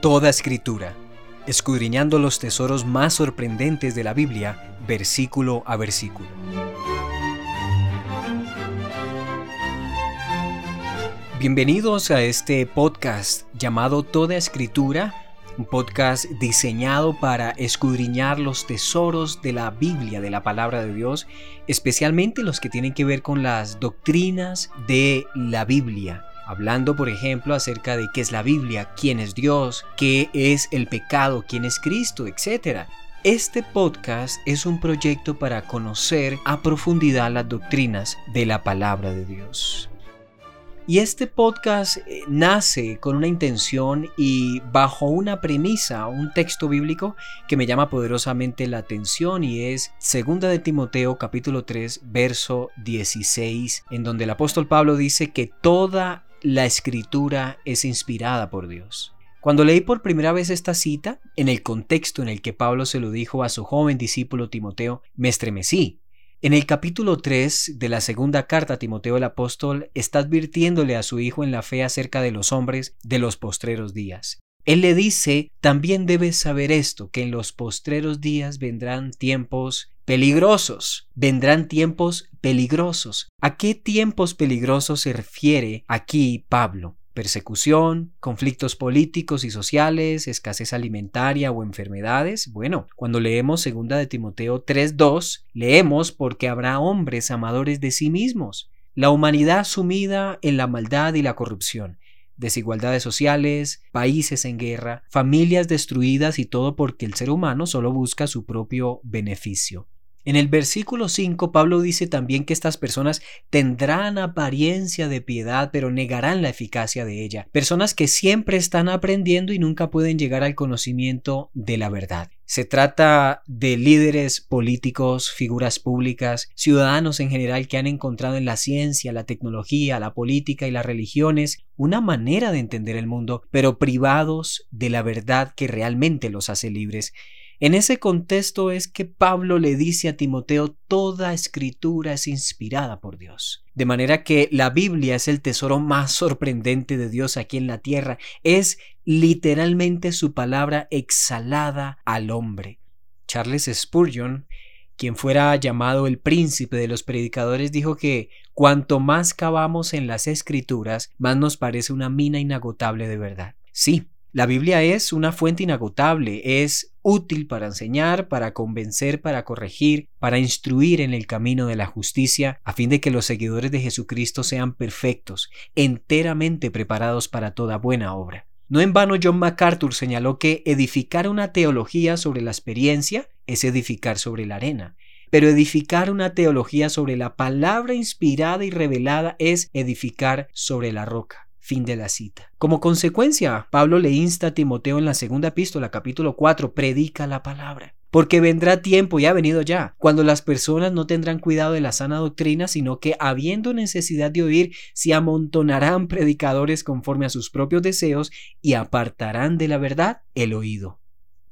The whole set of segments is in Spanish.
Toda escritura, escudriñando los tesoros más sorprendentes de la Biblia, versículo a versículo. Bienvenidos a este podcast llamado Toda Escritura, un podcast diseñado para escudriñar los tesoros de la Biblia, de la palabra de Dios, especialmente los que tienen que ver con las doctrinas de la Biblia hablando por ejemplo acerca de qué es la Biblia, quién es Dios, qué es el pecado, quién es Cristo, etc. Este podcast es un proyecto para conocer a profundidad las doctrinas de la palabra de Dios. Y este podcast eh, nace con una intención y bajo una premisa, un texto bíblico que me llama poderosamente la atención y es 2 de Timoteo capítulo 3 verso 16 en donde el apóstol Pablo dice que toda la escritura es inspirada por Dios. Cuando leí por primera vez esta cita, en el contexto en el que Pablo se lo dijo a su joven discípulo Timoteo, me estremecí. En el capítulo 3 de la segunda carta a Timoteo el apóstol está advirtiéndole a su hijo en la fe acerca de los hombres de los postreros días. Él le dice, también debes saber esto, que en los postreros días vendrán tiempos peligrosos, vendrán tiempos peligrosos. ¿A qué tiempos peligrosos se refiere aquí Pablo? persecución, conflictos políticos y sociales, escasez alimentaria o enfermedades. Bueno, cuando leemos 2 de Timoteo 3:2, leemos porque habrá hombres amadores de sí mismos, la humanidad sumida en la maldad y la corrupción, desigualdades sociales, países en guerra, familias destruidas y todo porque el ser humano solo busca su propio beneficio. En el versículo 5 Pablo dice también que estas personas tendrán apariencia de piedad pero negarán la eficacia de ella. Personas que siempre están aprendiendo y nunca pueden llegar al conocimiento de la verdad. Se trata de líderes políticos, figuras públicas, ciudadanos en general que han encontrado en la ciencia, la tecnología, la política y las religiones una manera de entender el mundo, pero privados de la verdad que realmente los hace libres. En ese contexto es que Pablo le dice a Timoteo, toda escritura es inspirada por Dios. De manera que la Biblia es el tesoro más sorprendente de Dios aquí en la tierra. Es literalmente su palabra exhalada al hombre. Charles Spurgeon, quien fuera llamado el príncipe de los predicadores, dijo que cuanto más cavamos en las escrituras, más nos parece una mina inagotable de verdad. Sí, la Biblia es una fuente inagotable, es útil para enseñar, para convencer, para corregir, para instruir en el camino de la justicia, a fin de que los seguidores de Jesucristo sean perfectos, enteramente preparados para toda buena obra. No en vano John MacArthur señaló que edificar una teología sobre la experiencia es edificar sobre la arena, pero edificar una teología sobre la palabra inspirada y revelada es edificar sobre la roca. Fin de la cita. Como consecuencia, Pablo le insta a Timoteo en la segunda epístola, capítulo 4, predica la palabra. Porque vendrá tiempo, y ha venido ya, cuando las personas no tendrán cuidado de la sana doctrina, sino que, habiendo necesidad de oír, se amontonarán predicadores conforme a sus propios deseos y apartarán de la verdad el oído.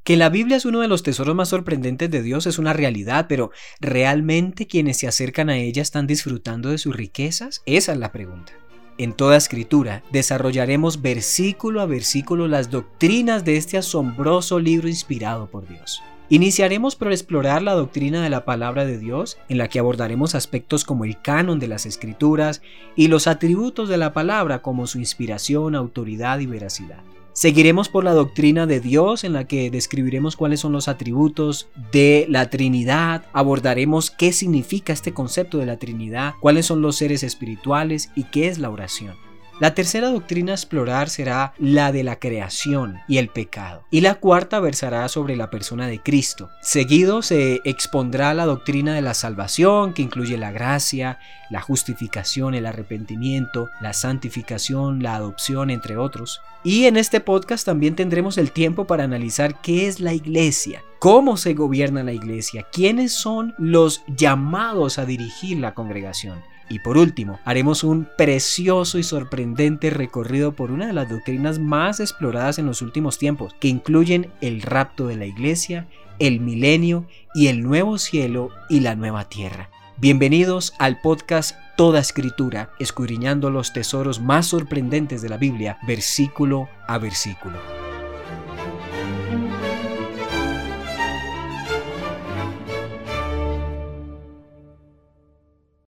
Que la Biblia es uno de los tesoros más sorprendentes de Dios es una realidad, pero ¿realmente quienes se acercan a ella están disfrutando de sus riquezas? Esa es la pregunta. En toda escritura desarrollaremos versículo a versículo las doctrinas de este asombroso libro inspirado por Dios. Iniciaremos por explorar la doctrina de la palabra de Dios, en la que abordaremos aspectos como el canon de las escrituras y los atributos de la palabra como su inspiración, autoridad y veracidad. Seguiremos por la doctrina de Dios en la que describiremos cuáles son los atributos de la Trinidad, abordaremos qué significa este concepto de la Trinidad, cuáles son los seres espirituales y qué es la oración. La tercera doctrina a explorar será la de la creación y el pecado. Y la cuarta versará sobre la persona de Cristo. Seguido se expondrá la doctrina de la salvación, que incluye la gracia, la justificación, el arrepentimiento, la santificación, la adopción, entre otros. Y en este podcast también tendremos el tiempo para analizar qué es la iglesia, cómo se gobierna la iglesia, quiénes son los llamados a dirigir la congregación y por último, haremos un precioso y sorprendente recorrido por una de las doctrinas más exploradas en los últimos tiempos, que incluyen el rapto de la iglesia, el milenio y el nuevo cielo y la nueva tierra. Bienvenidos al podcast Toda Escritura, escudriñando los tesoros más sorprendentes de la Biblia, versículo a versículo.